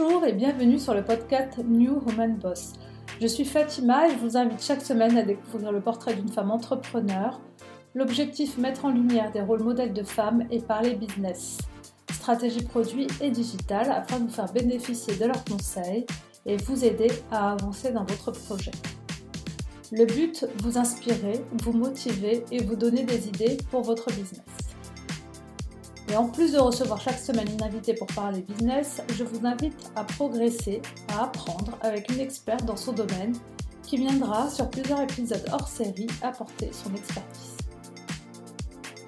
Bonjour et bienvenue sur le podcast New Woman Boss. Je suis Fatima et je vous invite chaque semaine à découvrir le portrait d'une femme entrepreneur. L'objectif mettre en lumière des rôles modèles de femmes et parler business, stratégie produit et digitale afin de vous faire bénéficier de leurs conseils et vous aider à avancer dans votre projet. Le but, vous inspirer, vous motiver et vous donner des idées pour votre business. Et en plus de recevoir chaque semaine une invitée pour parler business, je vous invite à progresser, à apprendre avec une experte dans son domaine qui viendra sur plusieurs épisodes hors série apporter son expertise.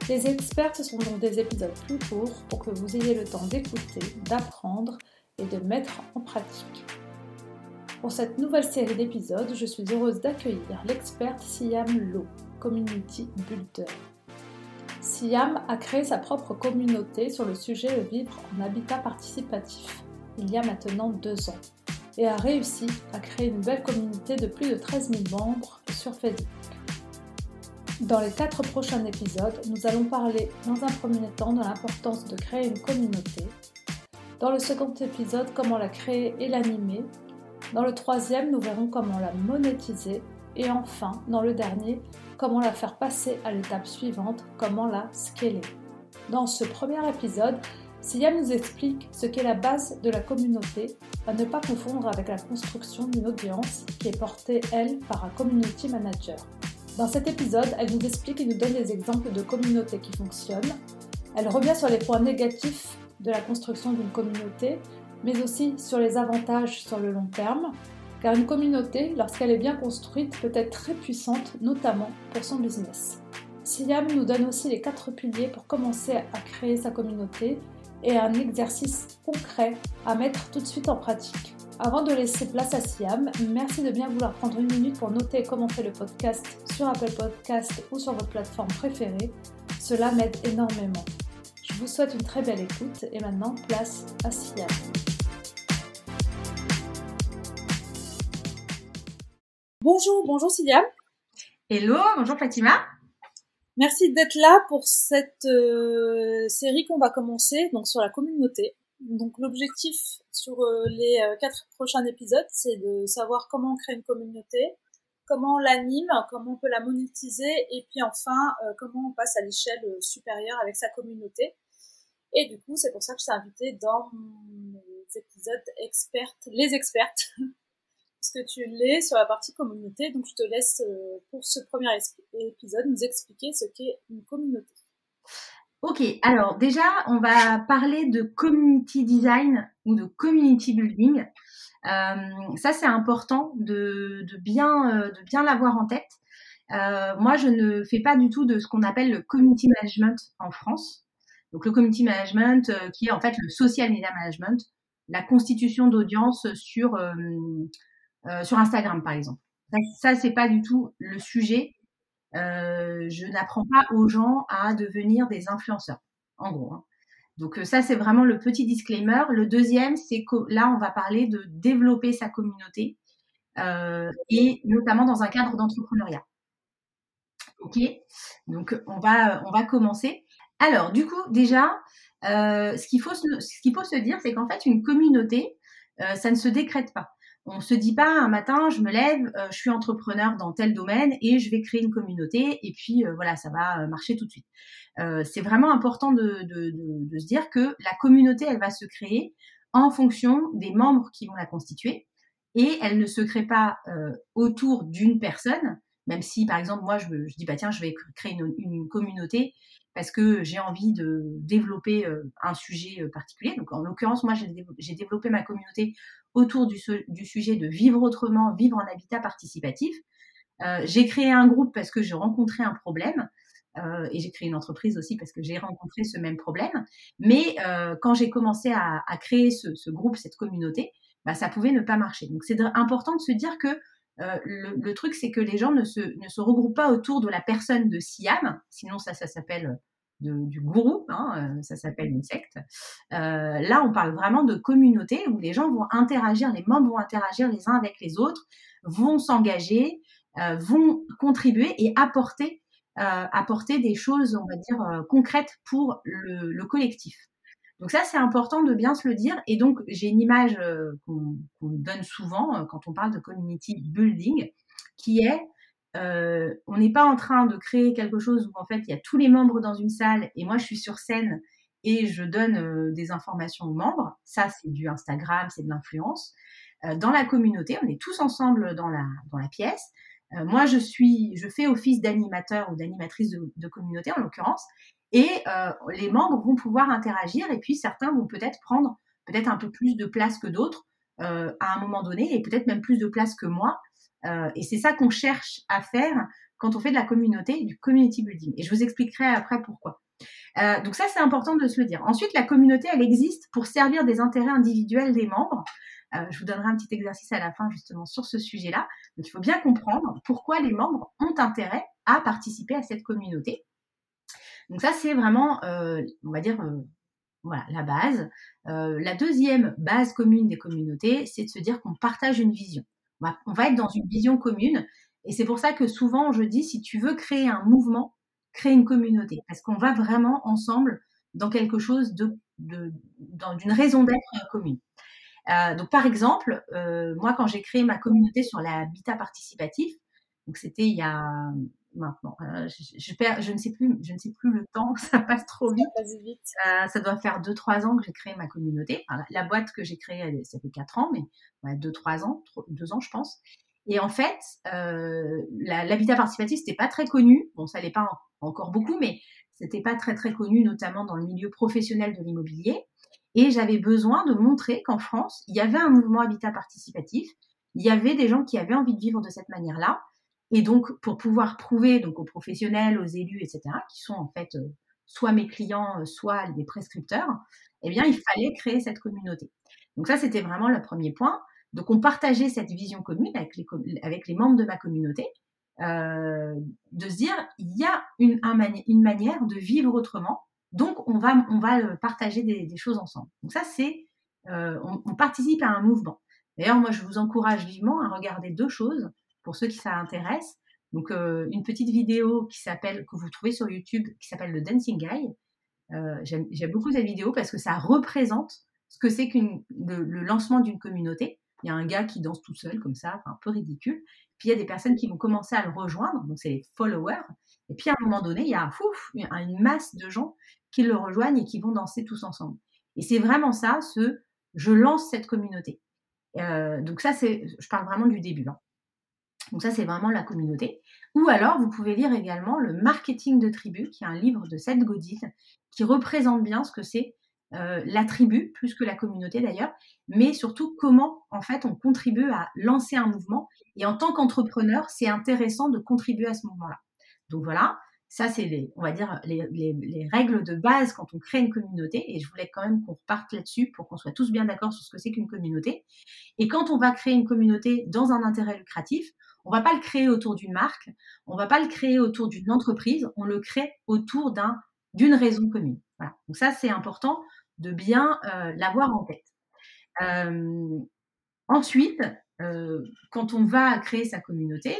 Les expertes sont donc des épisodes plus courts pour que vous ayez le temps d'écouter, d'apprendre et de mettre en pratique. Pour cette nouvelle série d'épisodes, je suis heureuse d'accueillir l'experte Siam Lo, Community Builder. Siam a créé sa propre communauté sur le sujet de vivre en habitat participatif il y a maintenant deux ans et a réussi à créer une belle communauté de plus de 13 000 membres sur Facebook. Dans les quatre prochains épisodes, nous allons parler dans un premier temps de l'importance de créer une communauté. Dans le second épisode, comment la créer et l'animer. Dans le troisième, nous verrons comment la monétiser. Et enfin, dans le dernier, comment la faire passer à l'étape suivante, comment la scaler. Dans ce premier épisode, Siam nous explique ce qu'est la base de la communauté, à ne pas confondre avec la construction d'une audience qui est portée, elle, par un community manager. Dans cet épisode, elle nous explique et nous donne des exemples de communautés qui fonctionnent. Elle revient sur les points négatifs de la construction d'une communauté, mais aussi sur les avantages sur le long terme, car une communauté, lorsqu'elle est bien construite, peut être très puissante, notamment pour son business. Siam nous donne aussi les quatre piliers pour commencer à créer sa communauté et un exercice concret à mettre tout de suite en pratique. Avant de laisser place à Siam, merci de bien vouloir prendre une minute pour noter et commenter le podcast sur Apple Podcast ou sur votre plateforme préférée. Cela m'aide énormément. Je vous souhaite une très belle écoute et maintenant place à Siam. Bonjour, bonjour Siam. Hello, bonjour Fatima. Merci d'être là pour cette euh, série qu'on va commencer donc sur la communauté. Donc l'objectif sur euh, les euh, quatre prochains épisodes, c'est de savoir comment on crée une communauté, comment on l'anime, comment on peut la monétiser, et puis enfin comment on passe à l'échelle supérieure avec sa communauté. Et du coup, c'est pour ça que je t'ai invité dans les épisodes expertes, les expertes que tu l'es sur la partie communauté. Donc, je te laisse euh, pour ce premier épisode nous expliquer ce qu'est une communauté. Ok, alors déjà, on va parler de community design ou de community building. Euh, ça, c'est important euh, de bien l'avoir en tête. moi, je ne fais pas du tout de ce qu'on appelle le community management en France. Donc, le community management, qui est en fait le social media management, la constitution d'audience sur euh, sur Instagram, par exemple. Ça, c'est pas du tout le sujet. Euh, je n'apprends pas aux gens à devenir des influenceurs, en gros. Hein. Donc euh, ça, c'est vraiment le petit disclaimer. Le deuxième, c'est que là, on va parler de développer sa communauté et notamment dans un cadre d'entrepreneuriat. Ok, donc on va on va commencer. Alors du coup déjà, ce qu'il faut ce qu'il faut se dire, c'est qu'en fait une communauté, ça ne se décrète pas. On se dit pas un matin, je me lève, euh, je suis entrepreneur dans tel domaine et je vais créer une communauté et puis euh, voilà, ça va euh, marcher tout de suite. c'est vraiment important de, se dire que la communauté, elle va se créer en fonction des membres qui vont la constituer et elle ne se crée pas autour d'une personne, même si par exemple moi je, je, dis bah tiens je vais créer une communauté parce que j'ai envie de développer un sujet particulier. Donc, en l'occurrence, moi, j'ai développé ma communauté autour du, sujet de vivre autrement, vivre en habitat participatif. j'ai créé un groupe parce que j'ai rencontré un problème. et j'ai créé une entreprise aussi parce que j'ai rencontré ce même problème. Mais quand j'ai commencé à, créer ce, groupe, cette communauté, bah, ça pouvait ne pas marcher. Donc c'est important de se dire que euh, le, truc, c'est que les gens ne se, regroupent pas autour de la personne de Siam, sinon ça s'appelle du gourou, hein, euh, ça s'appelle une secte. Euh, là, on parle vraiment de communauté où les gens vont interagir, les membres vont interagir les uns avec les autres, vont s'engager, vont contribuer et apporter, apporter des choses, on va dire, concrètes pour le, le collectif. Donc ça, c'est important de bien se le dire. Et donc, j'ai une image euh, qu'on donne souvent euh, quand on parle de community building, qui est, euh, on n'est pas en train de créer quelque chose où en fait, il y a tous les membres dans une salle et moi, je suis sur scène et je donne des informations aux membres. Ça, c'est du Instagram, c'est de l'influence. dans la communauté, on est tous ensemble dans la, pièce. moi, je suis, je fais office d'animateur ou d'animatrice de, communauté en l'occurrence, et euh, les membres vont pouvoir interagir et puis certains vont peut-être prendre peut-être un peu plus de place que d'autres euh, à un moment donné et peut-être même plus de place que moi. Euh, et c'est ça qu'on cherche à faire quand on fait de la communauté, du community building. Et je vous expliquerai après pourquoi. Euh, donc ça, c'est important de se le dire. Ensuite, la communauté, elle existe pour servir des intérêts individuels des membres. Euh, je vous donnerai un petit exercice à la fin justement sur ce sujet-là. Donc il faut bien comprendre pourquoi les membres ont intérêt à participer à cette communauté. Donc ça, c'est vraiment, euh, on va dire, euh, voilà, la base. Euh, la deuxième base commune des communautés, c'est de se dire qu'on partage une vision. On va, être dans une vision commune. Et c'est pour ça que souvent, je dis, si tu veux créer un mouvement, crée une communauté. Parce qu'on va vraiment ensemble dans quelque chose de, dans d'une raison d'être commune. donc, par exemple, moi, quand j'ai créé ma communauté sur l'habitat participatif, donc c'était il y a maintenant. Euh, je, perds, je ne sais plus, je ne sais plus le temps, ça passe trop vite. Ça, vite. Euh, ça doit faire 2-3 ans que j'ai créé ma communauté. la, boîte que j'ai créée, ça fait 4 ans, mais ouais, 2-3 ans, 2 ans je pense. Et en fait, euh, l'habitat participatif, c'était pas très connu. Bon, ça l'est pas encore beaucoup, mais c'était pas très très connu, notamment dans le milieu professionnel de l'immobilier. Et j'avais besoin de montrer qu'en France, il y avait un mouvement habitat participatif. Il y avait des gens qui avaient envie de vivre de cette manière-là et donc, pour pouvoir prouver donc aux professionnels, aux élus, etc., qui sont en fait euh, soit mes clients, euh, soit des prescripteurs, eh bien, il fallait créer cette communauté. Donc ça, c'était vraiment le premier point. Donc, on partageait cette vision commune avec les, membres de ma communauté, euh, de se dire, il y a une, manière de vivre autrement. Donc, on va, on va partager des, des choses ensemble. Donc ça, c'est, euh, on, on, participe à un mouvement. D'ailleurs, moi, je vous encourage vivement à regarder deux choses pour ceux qui ça intéresse. Donc, euh, une petite vidéo qui s'appelle, que vous trouvez sur YouTube, qui s'appelle le Dancing Guy. Euh, J'aime beaucoup cette vidéo parce que ça représente ce que c'est qu'une le, le, lancement d'une communauté. Il y a un gars qui danse tout seul, comme ça, un peu ridicule. Puis il y a des personnes qui vont commencer à le rejoindre, donc c'est les followers. Et puis à un moment donné, il y a fouf, une masse de gens qui le rejoignent et qui vont danser tous ensemble. Et c'est vraiment ça, ce je lance cette communauté. Euh, donc ça, c'est, je parle vraiment du début. Hein. Donc ça, c'est vraiment la communauté. Ou alors, vous pouvez lire également Le marketing de tribu, qui est un livre de Seth Godin, qui représente bien ce que c'est euh, la tribu, plus que la communauté d'ailleurs, mais surtout comment en fait on contribue à lancer un mouvement. Et en tant qu'entrepreneur, c'est intéressant de contribuer à ce mouvement-là. Donc voilà, ça c'est les, on va dire les, les, règles de base quand on crée une communauté. Et je voulais quand même qu'on reparte là-dessus pour qu'on soit tous bien d'accord sur ce que c'est qu'une communauté. Et quand on va créer une communauté dans un intérêt lucratif, on va pas le créer autour d'une marque, on va pas le créer autour d'une entreprise, on le crée autour d'un d'une raison commune. Voilà. Donc ça c'est important de bien euh, l'avoir en tête. Euh, ensuite, euh, quand on va créer sa communauté,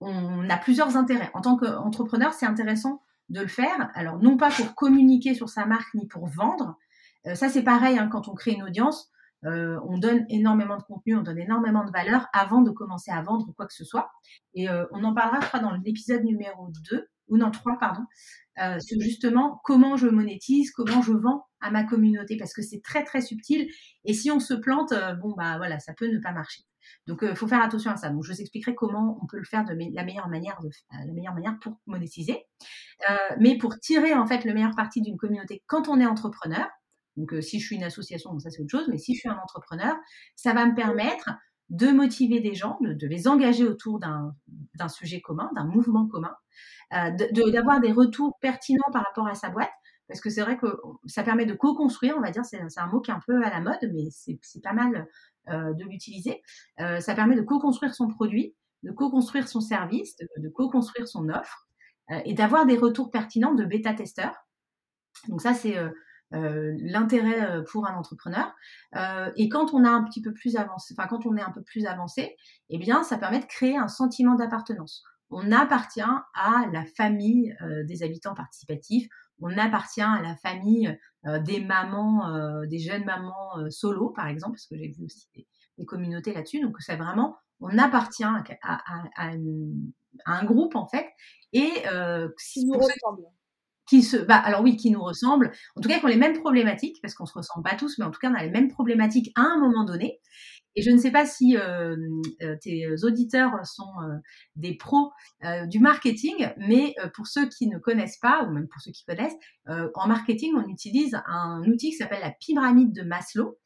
on a plusieurs intérêts. En tant qu'entrepreneur, c'est intéressant de le faire. Alors non pas pour communiquer sur sa marque ni pour vendre. ça c'est pareil hein, quand on crée une audience. Euh, on donne énormément de contenu, on donne énormément de valeur avant de commencer à vendre quoi que ce soit. Et euh, on en parlera, je crois, dans l'épisode numéro 2, ou non 3, pardon, euh, sur justement comment je monétise, comment je vends à ma communauté, parce que c'est très très subtil. Et si on se plante, bon bah voilà, ça peut ne pas marcher. Donc il faut faire attention à ça. Donc je vous expliquerai comment on peut le faire de la meilleure manière, de, la meilleure manière pour monétiser. mais pour tirer en fait le meilleur parti d'une communauté quand on est entrepreneur, donc, euh, si je suis une association, ça c'est autre chose, mais si je suis un entrepreneur, ça va me permettre de motiver des gens, de, les engager autour d'un sujet commun, d'un mouvement commun, euh, d'avoir des retours pertinents par rapport à sa boîte, parce que c'est vrai que ça permet de co-construire, on va dire, c'est un mot qui est un peu à la mode, mais c'est pas mal euh, de l'utiliser. ça permet de co-construire son produit, de co-construire son service, de, de co-construire son offre, et d'avoir des retours pertinents de bêta-testeurs. Donc ça, c'est euh, l'intérêt euh, pour un entrepreneur. Euh, et quand on a un petit peu plus avancé, enfin quand on est un peu plus avancé, eh bien ça permet de créer un sentiment d'appartenance. On appartient à la famille des habitants participatifs. on appartient à la famille des mamans, des jeunes mamans solo, par exemple, parce que j'ai vu aussi des, communautés là-dessus. Donc, c'est vraiment, on appartient à, un groupe, en fait. Et qui nous ressemble. Qui se, bah, alors oui, qui nous ressemble. En tout cas, qui ont les mêmes problématiques, parce qu'on se ressemble pas tous, mais en tout cas, on a les mêmes problématiques à un moment donné. Et je ne sais pas si euh, euh, tes auditeurs sont euh, des pros du marketing, mais pour ceux qui ne connaissent pas, ou même pour ceux qui connaissent, en marketing, on utilise un outil qui s'appelle la pyramide de Maslow.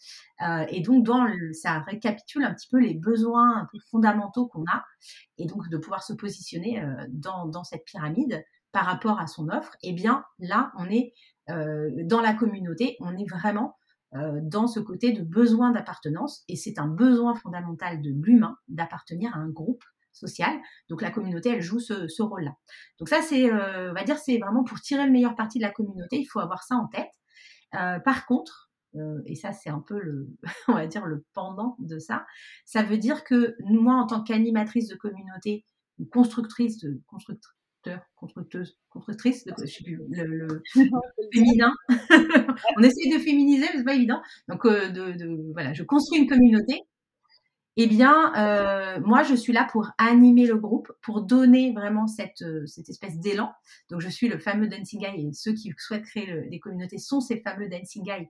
et donc, ça récapitule un petit peu les besoins fondamentaux qu'on a, et donc de pouvoir se positionner dans cette pyramide par rapport à son offre. Eh bien là, on est dans la communauté, on est vraiment euh, dans ce côté de besoin d'appartenance. Et c'est un besoin fondamental de l'humain d'appartenir à un groupe social. Donc la communauté, elle joue ce, rôle-là. Donc ça, c'est, euh, on va dire, c'est vraiment pour tirer le meilleur parti de la communauté, il faut avoir ça en tête. Euh, par contre, et ça c'est un peu le, on va dire le pendant de ça, ça veut dire que moi, en tant qu'animatrice de communauté ou constructrice de constructrice constructeuse, constructrice, je sais plus, le, féminin. on essaye de féminiser, mais c'est pas évident. Donc, euh, de, voilà, je construis une communauté. Eh bien, euh, moi, je suis là pour animer le groupe, pour donner vraiment cette, euh, cette espèce d'élan. Donc, je suis le fameux dancing guy et ceux qui souhaitent créer des communautés sont ces fameux dancing guys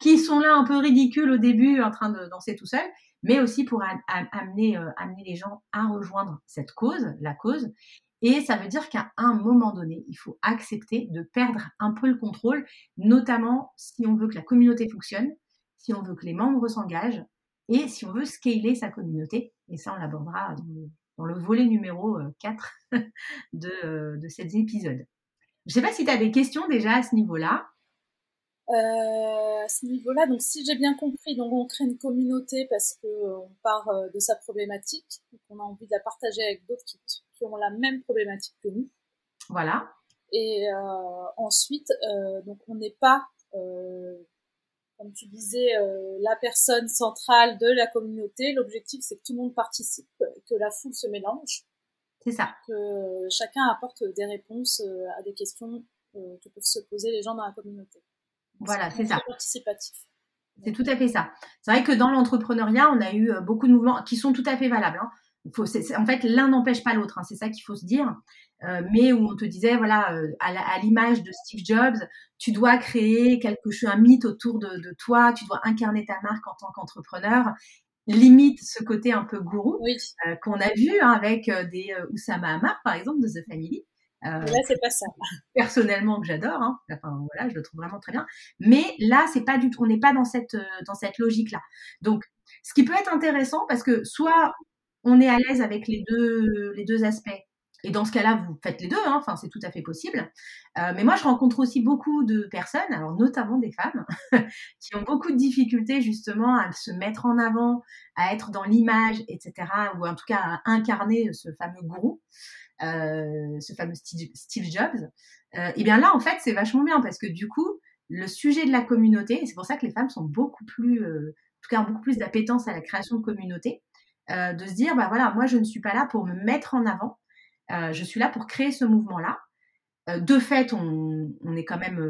qui sont là un peu ridicules au début, en train de danser tout seul, mais aussi pour amener, amener les gens à rejoindre cette cause, la cause, et ça veut dire qu'à un moment donné, il faut accepter de perdre un peu le contrôle, notamment si on veut que la communauté fonctionne, si on veut que les membres s'engagent et si on veut scaler sa communauté. Et ça, on l'abordera dans, le volet numéro 4 euh, de, euh, de cet épisode. Je ne sais pas si tu as des questions déjà à ce niveau-là. Euh, à ce niveau-là, donc si j'ai bien compris, donc on crée une communauté parce qu'on part de sa problématique, qu'on a envie de la partager avec d'autres qui ont la même problématique que nous. Voilà. Et euh, ensuite, euh, donc on n'est pas, euh, comme tu disais, la personne centrale de la communauté. L'objectif, c'est que tout le monde participe, que la foule se mélange. C'est ça. Que chacun apporte des réponses à des questions que peuvent se poser les gens dans la communauté. Voilà, c'est ça. Participatif. C'est tout à fait ça. C'est vrai que dans l'entrepreneuriat, on a eu beaucoup de mouvements qui sont tout à fait valables. Hein en fait, l'un n'empêche pas l'autre, hein, c'est ça qu'il faut se dire. Euh, mais où on te disait, voilà, euh, à l'image de Steve Jobs, tu dois créer quelque chose, un mythe autour de, toi, tu dois incarner ta marque en tant qu'entrepreneur. Limite ce côté un peu gourou euh, qu'on a vu hein, avec des Oussama Hamar, par exemple, de The Family. Là, c'est pas ça. Personnellement, que j'adore. Hein. Enfin, voilà, je le trouve vraiment très bien. Mais là, c'est pas du tout. On n'est pas dans cette dans cette logique-là. Donc, ce qui peut être intéressant, parce que soit on est à l'aise avec les deux, les deux aspects. Et dans ce cas-là, vous faites les deux, hein. enfin, c'est tout à fait possible. Euh, mais moi, je rencontre aussi beaucoup de personnes, alors notamment des femmes, qui ont beaucoup de difficultés justement à se mettre en avant, à être dans l'image, etc., ou en tout cas à incarner ce fameux gourou, euh, ce fameux Steve, Jobs. Euh, et bien là, en fait, c'est vachement bien parce que du coup, le sujet de la communauté, et c'est pour ça que les femmes sont beaucoup plus, en tout cas, beaucoup plus d'appétence à la création de communautés, euh, de se dire, bah voilà, moi je ne suis pas là pour me mettre en avant, euh, je suis là pour créer ce mouvement-là. Euh, de fait, on, est quand même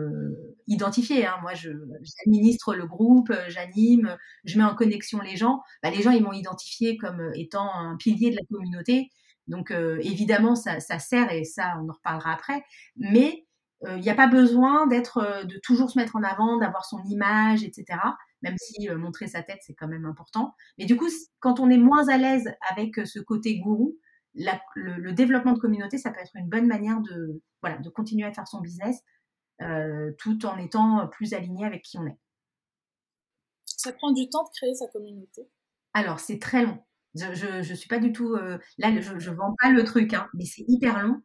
identifié. Hein. Moi, j'administre le groupe, j'anime, je mets en connexion les gens. Bah, les gens, ils m'ont identifié comme étant un pilier de la communauté. Donc, évidemment, ça, ça, sert et ça, on en reparlera après. Mais il n'y a pas besoin d'être, de toujours se mettre en avant, d'avoir son image, etc même si euh, montrer sa tête, c'est quand même important. Mais du coup, quand on est moins à l'aise avec euh, ce côté gourou, le, développement de communauté, ça peut être une bonne manière de, voilà, de continuer à faire son business euh, tout en étant plus aligné avec qui on est. Ça prend du temps de créer sa communauté? Alors, c'est très long. Je, je, suis pas du tout euh, là, je, je vends pas le truc, hein, mais c'est hyper long.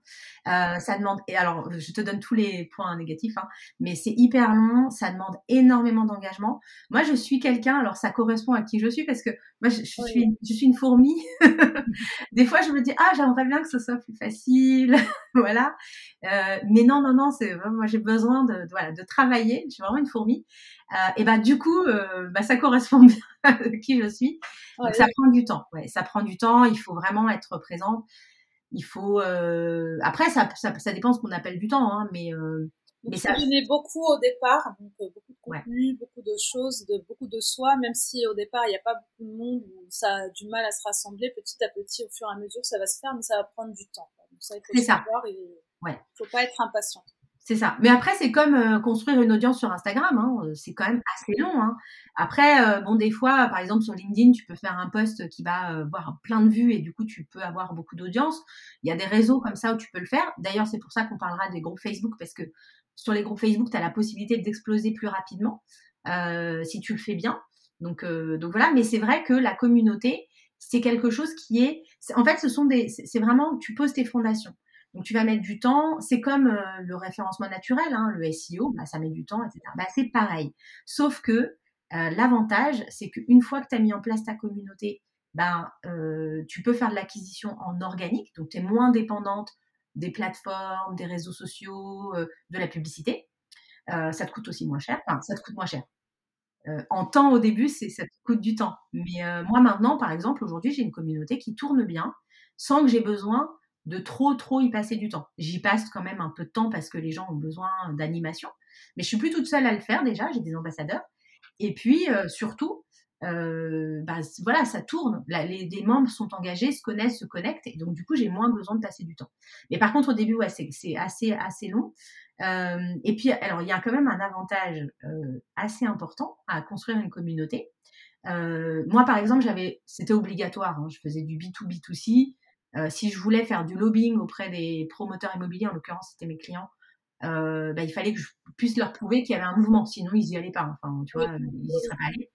Euh, ça demande et alors je te donne tous les points négatifs, hein, mais c'est hyper long, ça demande énormément d'engagement. Moi, je suis quelqu'un, alors ça correspond à qui je suis parce que moi, je, suis, je suis une fourmi. Des fois, je me dis ah, j'aimerais bien que ce soit plus facile, voilà. Euh, mais non, non, non, c'est moi j'ai besoin de, de, voilà de travailler. Je suis vraiment une fourmi. Euh, et ben du coup, euh, bah, ça correspond bien qui je suis. Donc ça prend du temps. Ouais, ça prend du temps. Il faut vraiment être présent. Il faut. Euh... Après, ça, ça, ça, dépend ce qu'on appelle du temps, hein, mais mais ça beaucoup au départ, donc euh, beaucoup de contenu, beaucoup de choses, de beaucoup de soi, même si au départ il n'y a pas beaucoup de monde ça a du mal à se rassembler, petit à petit, au fur et à mesure, ça va se faire, mais ça va prendre du temps. Donc ça, il faut savoir et ouais. faut pas être impatient. C'est ça. Mais après, c'est comme euh, construire une audience sur Instagram. Hein. Euh, c'est quand même assez long. Hein. Après, bon, des fois, par exemple, sur LinkedIn, tu peux faire un post qui va avoir plein de vues et du coup, tu peux avoir beaucoup d'audience. Il y a des réseaux comme ça où tu peux le faire. D'ailleurs, c'est pour ça qu'on parlera des groupes Facebook parce que sur les groupes Facebook, tu as la possibilité d'exploser plus rapidement euh, si tu le fais bien. Donc, euh, donc voilà, mais c'est vrai que la communauté, c'est quelque chose qui est, en fait, ce sont des, c'est vraiment, tu poses tes fondations. Donc tu vas mettre du temps. C'est comme euh, le référencement naturel, hein, le SEO, bah, ça met du temps, etc. Bah, c'est pareil. Sauf que l'avantage, c'est qu'une fois que tu as mis en place ta communauté, ben, tu peux faire de l'acquisition en organique, donc tu es moins dépendante des plateformes, des réseaux sociaux, euh, de la publicité. Euh, ça te coûte aussi moins cher. Enfin, ça te coûte moins cher. Euh, en temps au début, c'est ça te coûte du temps. Mais moi maintenant, par exemple, aujourd'hui, j'ai une communauté qui tourne bien sans que j'ai besoin de trop trop y passer du temps. J'y passe quand même un peu de temps parce que les gens ont besoin d'animation. Mais je suis plus toute seule à le faire déjà. J'ai des ambassadeurs. Et puis surtout, euh, bah, voilà, ça tourne. les, membres sont engagés, se connaissent, se connectent, et donc du coup, j'ai moins besoin de passer du temps. Mais par contre, au début, ouais, c'est assez, assez long. Euh, et puis, alors, il y a quand même un avantage euh, assez important à construire une communauté. moi, par exemple, j'avais, c'était obligatoire. Hein, je faisais du B2B2C. Si je voulais faire du lobbying auprès des promoteurs immobiliers, en l'occurrence, c'était mes clients, bah, il fallait que je puisse leur prouver qu'il y avait un mouvement. Sinon, ils y allaient pas. Enfin, tu vois, ils y seraient pas allés.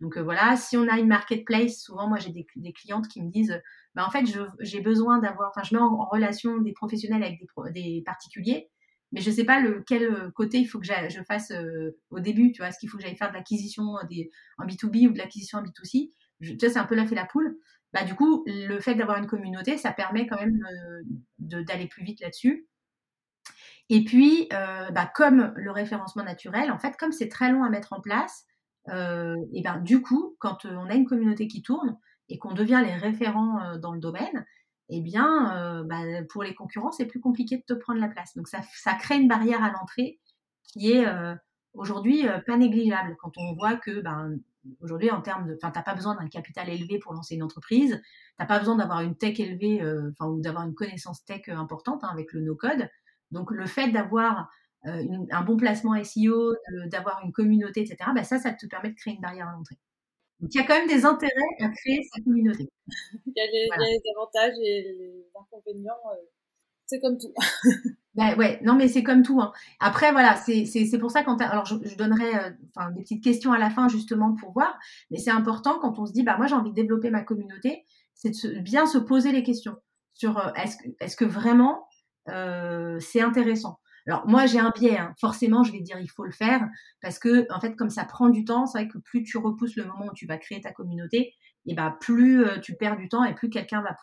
Donc euh, voilà, si on a une marketplace, souvent moi j'ai des, clientes qui me disent, bah, en fait j'ai besoin d'avoir, enfin je mets en, relation des professionnels avec des, particuliers, mais je ne sais pas lequel euh, côté il faut que je fasse euh, au début, tu vois, est-ce qu'il faut que j'aille faire de l'acquisition en B2B ou de l'acquisition en B2C Tu vois, c'est un peu la fait la poule. Bah, du coup, le fait d'avoir une communauté, ça permet quand même d'aller plus vite là-dessus. Et puis, bah, comme le référencement naturel, en fait, comme c'est très long à mettre en place, euh, et ben du coup, quand euh, on a une communauté qui tourne et qu'on devient les référents euh, dans le domaine, eh bien, bah, pour les concurrents, c'est plus compliqué de te prendre la place. Donc, ça, ça crée une barrière à l'entrée qui est aujourd'hui pas négligeable. Quand on voit que, ben, aujourd'hui, en termes de, enfin, t'as pas besoin d'un capital élevé pour lancer une entreprise, t'as pas besoin d'avoir une tech élevée, enfin, ou d'avoir une connaissance tech importante hein, avec le no-code. Donc, le fait d'avoir euh, un bon placement SEO, d'avoir une communauté, etc., bah ça, ça te permet de créer une barrière à l'entrée. Donc, il y a quand même des intérêts à créer sa communauté. il, y a les, avantages et les inconvénients. Euh, c'est comme tout. ben ouais, non, mais c'est comme tout. Hein. Après, voilà, c'est pour ça quand alors je, donnerai euh, des petites questions à la fin justement pour voir. Mais c'est important quand on se dit, bah moi j'ai envie de développer ma communauté, c'est de bien se poser les questions sur est-ce que, est que vraiment c'est intéressant? Alors moi j'ai un biais, hein. forcément je vais dire il faut le faire parce que en fait comme ça prend du temps, c'est vrai que plus tu repousses le moment où tu vas créer ta communauté, et ben plus euh, tu perds du temps et plus quelqu'un va,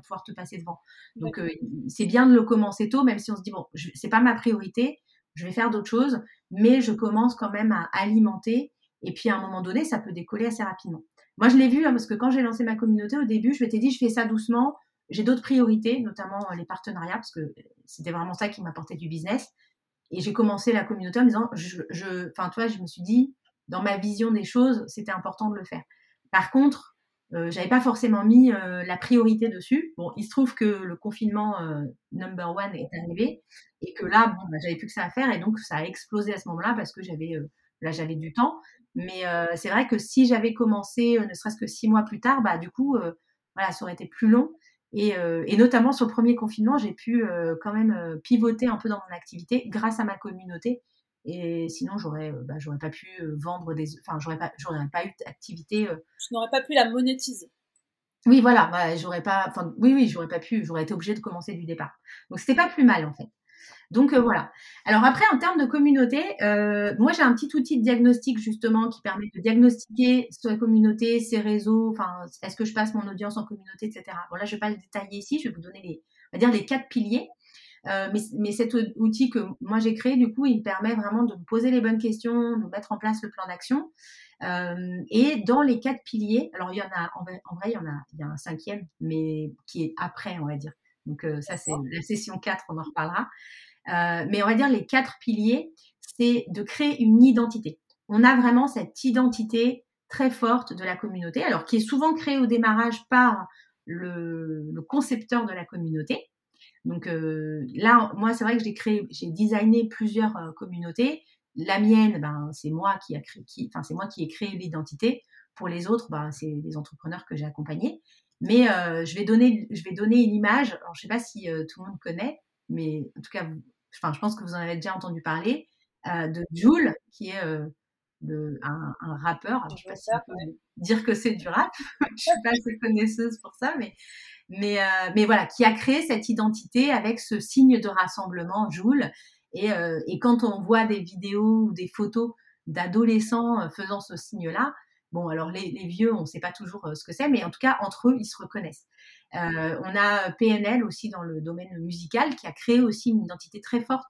pouvoir te passer devant. Donc euh, c'est bien de le commencer tôt, même si on se dit bon c'est pas ma priorité, je vais faire d'autres choses, mais je commence quand même à alimenter et puis à un moment donné ça peut décoller assez rapidement. Moi je l'ai vu hein, parce que quand j'ai lancé ma communauté au début, je m'étais dit je fais ça doucement, j'ai d'autres priorités, notamment euh, les partenariats, parce que c'était vraiment ça qui m'apportait du business. Et j'ai commencé la communauté en me disant, je, je, enfin, toi, je me suis dit, dans ma vision des choses, c'était important de le faire. Par contre, euh, j'avais pas forcément mis euh, la priorité dessus. Bon, il se trouve que le confinement euh, number one est arrivé et que là, bon, bah, j'avais plus que ça à faire et donc ça a explosé à ce moment-là parce que j'avais là j'avais du temps. Mais c'est vrai que si j'avais commencé, ne serait-ce que six mois plus tard, bah du coup, voilà, ça aurait été plus long. Euh, et, notamment sur le premier confinement, j'ai pu quand même pivoter un peu dans mon activité grâce à ma communauté. Et sinon, j'aurais, bah, j'aurais pas pu vendre des, enfin, j'aurais pas, j'aurais pas eu d'activité. Je n'aurais pas pu la monétiser. Oui, voilà, bah, j'aurais pas, enfin, oui, oui, j'aurais pas pu, j'aurais été obligée de commencer du départ. Donc, c'était pas plus mal en fait. Donc euh, voilà. Alors après, en termes de communauté, euh, moi j'ai un petit outil de diagnostic justement qui permet de diagnostiquer sa communauté, ses réseaux, enfin est-ce que je passe mon audience en communauté, etc. Bon là je vais pas le détailler ici, je vais vous donner les, on va dire les quatre piliers. Euh, mais, mais, cet outil que moi j'ai créé, du coup, il me permet vraiment de me poser les bonnes questions, de mettre en place le plan d'action. et dans les quatre piliers, alors il y en a, en vrai, il y en a, il y a un cinquième, mais qui est après, on va dire. Donc ça c'est la session 4, on en reparlera. mais on va dire les quatre piliers, c'est de créer une identité. On a vraiment cette identité très forte de la communauté, alors qui est souvent créée au démarrage par le, concepteur de la communauté. Donc là, moi, c'est vrai que j'ai créé, j'ai designé plusieurs communautés. La mienne, ben, c'est moi qui a créé, qui, enfin, c'est moi qui ai créé l'identité. Pour les autres, ben, c'est les entrepreneurs que j'ai accompagnés. Mais je vais donner, je vais donner une image. Alors, je sais pas si tout le monde connaît, mais en tout cas, enfin, je pense que vous en avez déjà entendu parler de Joule, qui est un, rappeur. je ne sais pas si on peut dire que c'est du rap. je ne suis pas assez connaisseuse pour ça, mais, mais, euh, mais voilà, qui a créé cette identité avec ce signe de rassemblement, Joule. Et, euh, et quand on voit des vidéos ou des photos d'adolescents euh, faisant ce signe-là, bon, alors les, vieux, on ne sait pas toujours ce que c'est, mais en tout cas, entre eux, ils se reconnaissent. Euh, on a PNL aussi dans le domaine musical qui a créé aussi une identité très forte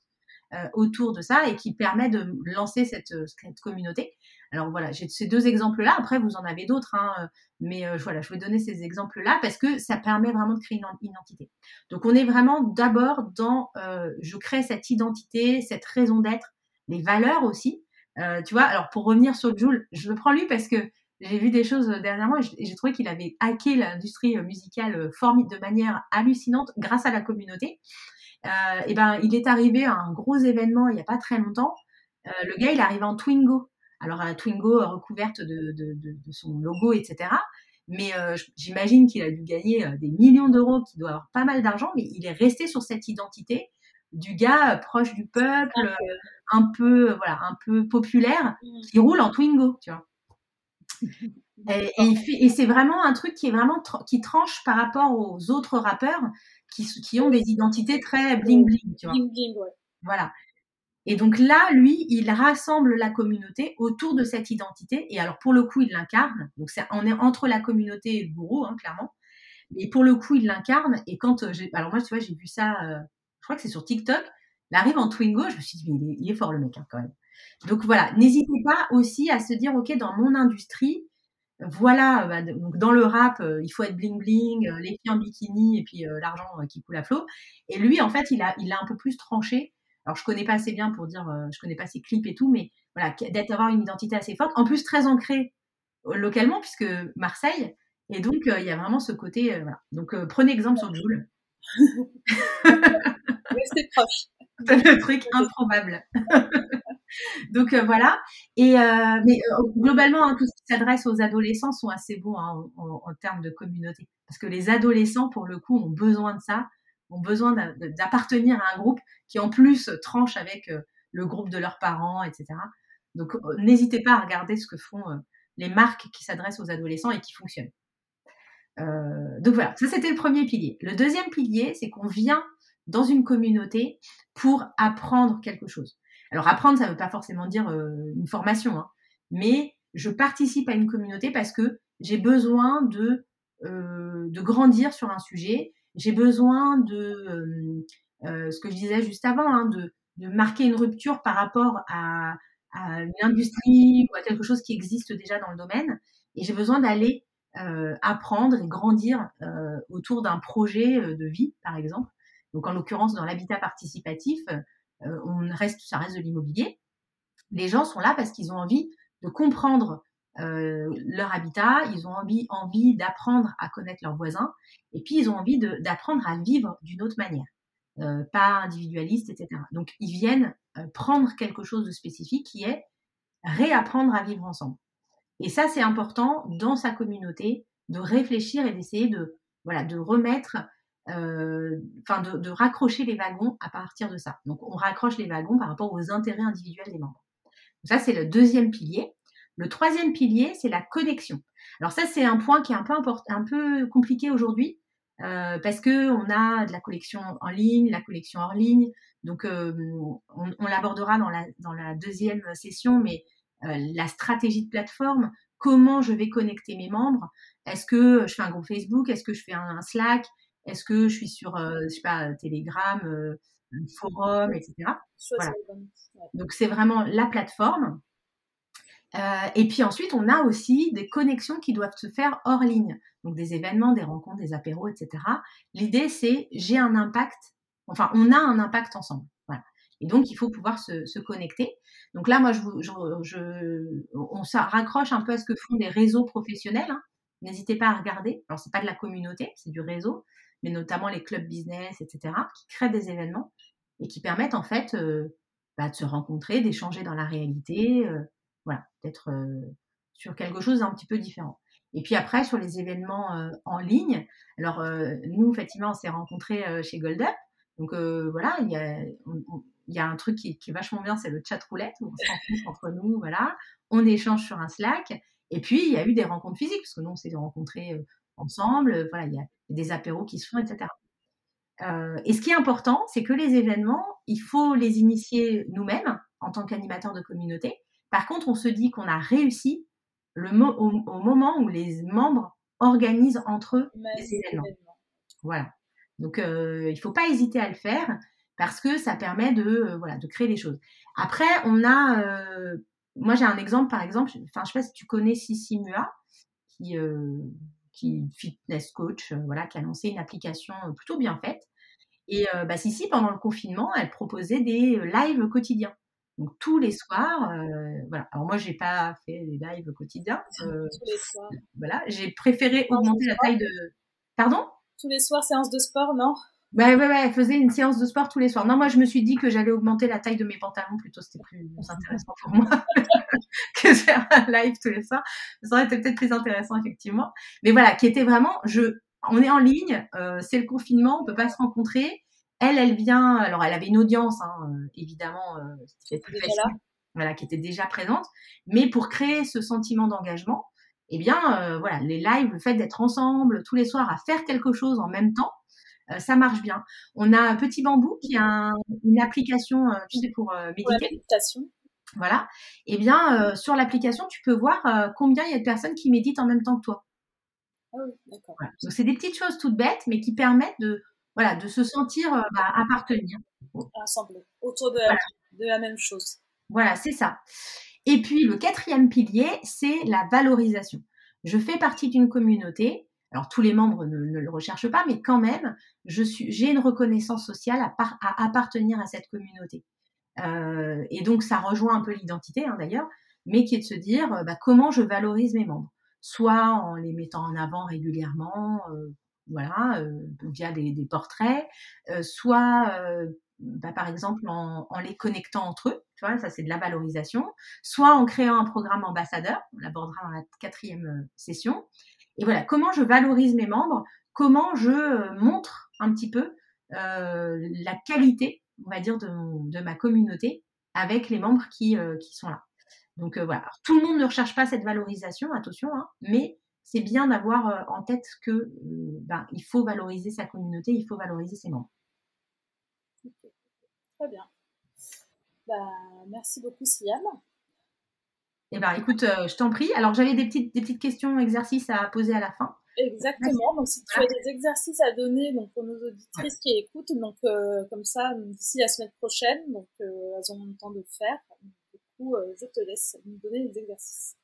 euh, autour de ça et qui permet de lancer cette, euh, cette communauté. Alors voilà, j'ai ces deux exemples-là. Après, vous en avez d'autres, hein, euh, mais voilà, je vais donner ces exemples-là parce que ça permet vraiment de créer une identité. Donc, on est vraiment d'abord dans, je crée cette identité, cette raison d'être, les valeurs aussi. tu vois, alors pour revenir sur Jules, je le prends lui parce que j'ai vu des choses dernièrement et j'ai trouvé qu'il avait hacké l'industrie musicale de manière hallucinante grâce à la communauté et euh, eh ben, il est arrivé à un gros événement il n'y a pas très longtemps. Euh, le gars, il est en Twingo. Alors, un Twingo recouverte de, de, de, de, son logo, etc. Mais euh, j'imagine qu'il a dû gagner des millions d'euros, qu'il doit avoir pas mal d'argent, mais il est resté sur cette identité du gars proche du peuple, un peu, voilà, un peu populaire, mmh. qui roule en Twingo, tu vois. Et, et, et c'est vraiment un truc qui est vraiment qui tranche par rapport aux autres rappeurs qui, qui ont des identités très bling bling, tu vois. Bling bling, ouais. Voilà. Et donc là, lui, il rassemble la communauté autour de cette identité. Et alors, pour le coup, il l'incarne. Donc, on est entre la communauté et le gourou, hein, clairement. Mais pour le coup, il l'incarne. Et quand euh, j'ai, alors moi, tu vois, j'ai vu ça, euh, je crois que c'est sur TikTok. Il arrive en Twingo. Je me suis dit, il est, fort le mec, hein, quand même. Donc voilà, n'hésitez pas aussi à se dire, ok, dans mon industrie, voilà, bah, donc dans le rap, euh, il faut être bling bling, euh, les filles en bikini et puis euh, l'argent qui coule à flot. Et lui, en fait, il a, il a un peu plus tranché. Alors, je connais pas assez bien pour dire, je connais pas ses clips et tout, mais voilà, d'être avoir une identité assez forte, en plus très ancrée localement puisque Marseille. Et donc, il y a vraiment ce côté, voilà. Donc, prenez exemple sur Joule. c'est proche. C'est le truc improbable. Donc euh, voilà. Et euh, mais euh, globalement, hein, tout ce qui s'adresse aux adolescents sont assez bons hein, en, termes de communauté, parce que les adolescents, pour le coup, ont besoin de ça, ont besoin d'appartenir à un groupe qui en plus tranche avec le groupe de leurs parents, etc. Donc n'hésitez pas à regarder ce que font les marques qui s'adressent aux adolescents et qui fonctionnent. donc voilà, ça c'était le premier pilier. Le deuxième pilier, c'est qu'on vient dans une communauté pour apprendre quelque chose. Alors apprendre, ça ne veut pas forcément dire euh, une formation, hein, mais je participe à une communauté parce que j'ai besoin de, euh, de grandir sur un sujet, j'ai besoin de, euh, ce que je disais juste avant, hein, de, de, marquer une rupture par rapport à, à une industrie ou à quelque chose qui existe déjà dans le domaine, et j'ai besoin d'aller apprendre et grandir autour d'un projet de vie, par exemple. Donc en l'occurrence dans l'habitat participatif, euh, on reste, ça reste de l'immobilier. Les gens sont là parce qu'ils ont envie de comprendre euh, leur habitat, ils ont envie, envie d'apprendre à connaître leurs voisins, et puis ils ont envie d'apprendre à vivre d'une autre manière, euh, pas individualiste, etc. Donc ils viennent prendre quelque chose de spécifique qui est réapprendre à vivre ensemble. Et ça, c'est important dans sa communauté de réfléchir et d'essayer de, voilà, de remettre euh, enfin de, raccrocher les wagons à partir de ça. Donc on raccroche les wagons par rapport aux intérêts individuels des membres. ça c'est le deuxième pilier. Le troisième pilier c'est la connexion. Alors ça c'est un point qui est un peu un peu compliqué aujourd'hui euh, parce que on a de la collection en ligne, la collection hors ligne. Donc euh, on, l'abordera dans la dans la deuxième session, mais la stratégie de plateforme, comment je vais connecter mes membres. Est-ce que je fais un groupe Facebook? Est-ce que je fais un Slack? Est-ce que je suis sur, euh, je sais pas, Telegram, euh, forum, etc. Donc c'est vraiment la plateforme. Euh, et puis ensuite, on a aussi des connexions qui doivent se faire hors ligne. Donc des événements, des rencontres, des apéros, etc. L'idée, c'est j'ai un impact Enfin, on a un impact ensemble. Voilà. Et donc, il faut pouvoir se, se connecter. Donc là, moi, je, je, je on se raccroche un peu à ce que font les réseaux professionnels. Hein. N'hésitez pas à regarder. Alors, c'est pas de la communauté, c'est du réseau, mais notamment les clubs business, etc., qui créent des événements et qui permettent en fait euh, bah, de se rencontrer, d'échanger dans la réalité, euh, voilà, d'être sur quelque chose d'un petit peu différent. Et puis après, sur les événements euh, en ligne, alors euh, nous, effectivement, on s'est rencontrés euh, chez Gold Up. Donc voilà, il y y a un truc qui, est vachement bien, c'est le chat roulette, on se rencontre entre nous, voilà, on échange sur un Slack. Et puis, il y a eu des rencontres physiques, parce que nous, on s'est rencontrés ensemble, voilà, il y a des apéros qui se font, etc. Et ce qui est important, c'est que les événements, il faut les initier nous-mêmes en tant qu'animateurs de communauté. Par contre, on se dit qu'on a réussi le au, au, moment où les membres organisent entre eux les événements. Voilà. Donc, euh, il ne faut pas hésiter à le faire parce que ça permet de, euh, voilà, de créer des choses. Après, on a, euh, moi j'ai un exemple par exemple, enfin je sais pas si tu connais Sissi Mua, qui, qui fitness coach, voilà, qui a lancé une application plutôt bien faite. Et bah, Sissi, pendant le confinement, elle proposait des lives quotidiens. Donc tous les soirs, euh, voilà. Alors moi, j'ai pas fait les lives quotidiens. Euh, Tous les soirs. voilà, j'ai préféré augmenter la taille de. Pardon? Tous les soirs, séance de sport, non? Ouais, ouais, ouais, elle faisait une séance de sport tous les soirs. Non, moi, je me suis dit que j'allais augmenter la taille de mes pantalons, plutôt, c'était plus intéressant pour moi que faire un live tous les soirs. Ça aurait été peut-être plus intéressant, effectivement. Mais voilà, qui était vraiment, je, on est en ligne, euh, c'est le confinement, on peut pas se rencontrer. Elle, elle vient, alors elle avait une audience, hein, évidemment, c'était plus Déjà facile, là. voilà, qui était déjà présente. Mais pour créer ce sentiment d'engagement, eh bien, euh, voilà, les lives, le fait d'être ensemble tous les soirs à faire quelque chose en même temps, euh, ça marche bien. On a un petit bambou qui a un- une application, euh, tu sais, pour euh, méditer. méditation. Voilà. Eh bien, sur l'application, tu peux voir combien il y a de personnes qui méditent en même temps que toi. Ah oui, d'accord. Voilà. Donc, c'est des petites choses toutes bêtes, mais qui permettent de, voilà, de se sentir euh, bah, appartenir. Ensemble, autour de, Voilà. de la même chose. Voilà, c'est ça. Et puis, le quatrième pilier, c'est la valorisation. Je fais partie d'une communauté. Alors, tous les membres ne, ne le recherchent pas, mais quand même, je suis, j'ai une reconnaissance sociale à, par- à appartenir à cette communauté. Euh, et donc, ça rejoint un peu l'identité, hein, d'ailleurs, mais qui est de se dire, bah, comment je valorise mes membres Soit en les mettant en avant régulièrement, euh, voilà, via des, des portraits, soit bah, par exemple en, les connectant entre eux, tu vois, ça c'est de la valorisation, soit en créant un programme ambassadeur, on l'abordera dans la quatrième session. Et voilà, comment je valorise mes membres, comment je montre un petit peu la qualité, on va dire, de, de, ma communauté avec les membres qui, qui sont là. Donc voilà, tout le monde ne recherche pas cette valorisation, attention, hein, mais c'est bien d'avoir euh, en tête que ben, il faut valoriser sa communauté, il faut valoriser ses membres. Okay. Très bien. Bah, merci beaucoup, Siam. Eh ben, écoute, euh, je t'en prie. Alors, j'avais des petites, des petites questions, exercices à poser à la fin. Exactement. Donc, si tu as des exercices à donner donc, pour nos auditrices ouais. qui écoutent, donc euh, comme ça, d'ici la semaine prochaine, donc euh, elles ont le temps de le faire. Du coup, euh, je te laisse nous donner les exercices.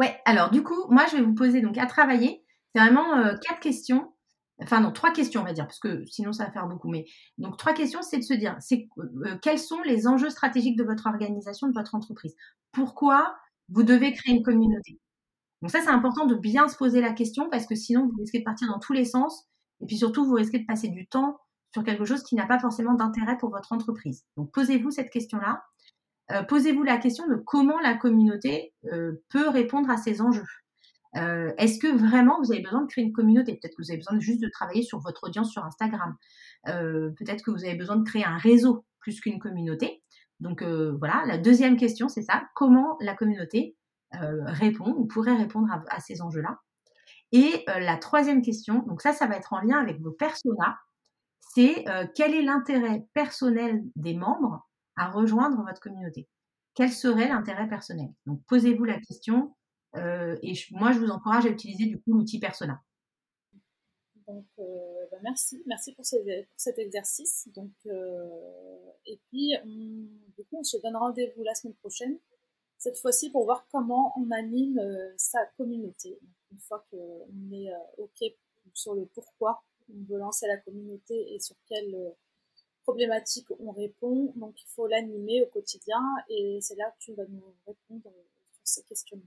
Ouais. Alors, du coup, moi, je vais vous poser donc à travailler. C'est vraiment euh, quatre questions. Enfin, non, trois questions, on va dire, parce que sinon, ça va faire beaucoup. Mais donc, trois questions, c'est de se dire, c'est euh, quels sont les enjeux stratégiques de votre organisation, de votre entreprise? Pourquoi vous devez créer une communauté? Donc ça, c'est important de bien se poser la question parce que sinon, vous risquez de partir dans tous les sens et puis surtout, vous risquez de passer du temps sur quelque chose qui n'a pas forcément d'intérêt pour votre entreprise. Donc posez-vous cette question-là. Euh, posez-vous la question de comment la communauté euh, peut répondre à ces enjeux. Euh, Est-ce que vraiment vous avez besoin de créer une communauté? Peut-être que vous avez besoin juste de travailler sur votre audience sur Instagram. Peut-être que vous avez besoin de créer un réseau plus qu'une communauté. Donc voilà, la deuxième question, c'est ça. Comment la communauté répond ou pourrait répondre à, ces enjeux-là? Et la troisième question, donc ça, ça va être en lien avec vos personas, c'est quel est l'intérêt personnel des membres à rejoindre votre communauté Quel serait l'intérêt personnel? Donc posez-vous la question euh, et moi, je vous encourage à utiliser du coup l'outil persona. Donc, euh, bah merci, merci pour, cet exercice. Donc, euh, et puis, on, du coup, on se donne rendez-vous la semaine prochaine cette fois-ci pour voir comment on anime sa communauté. Une fois qu'on est OK sur le pourquoi on veut lancer la communauté et sur quel, problématique, on répond. Donc, il faut l'animer au quotidien et c'est là que tu vas nous répondre sur ces questions.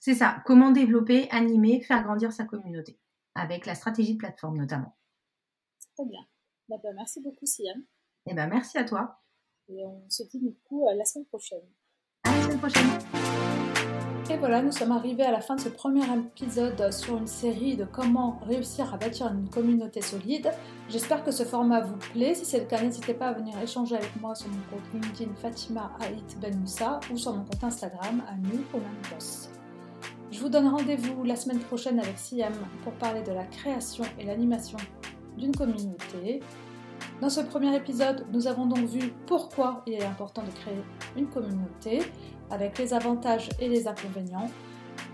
C'est ça. Comment développer, animer, faire grandir sa communauté avec la stratégie de plateforme notamment. Très bien. Bah, bah, merci beaucoup, Siam. Et eh ben, merci à toi. Et on se dit du coup à la semaine prochaine. À la semaine prochaine. Et voilà, nous sommes arrivés à la fin de ce premier épisode sur une série de comment réussir à bâtir une communauté solide. J'espère que ce format vous plaît. Si c'est le cas, n'hésitez pas à venir échanger avec moi sur mon compte LinkedIn Fatima Haït Ben Moussa ou sur mon compte Instagram Boss. Je vous donne rendez-vous la semaine prochaine avec Siam pour parler de la création et l'animation d'une communauté. Dans ce premier épisode, nous avons donc vu pourquoi il est important de créer une communauté, avec les avantages et les inconvénients.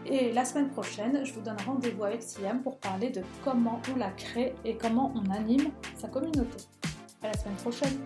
Et la semaine prochaine, je vous donne rendez-vous avec Siam pour parler de comment on la crée et comment on anime sa communauté. À la semaine prochaine!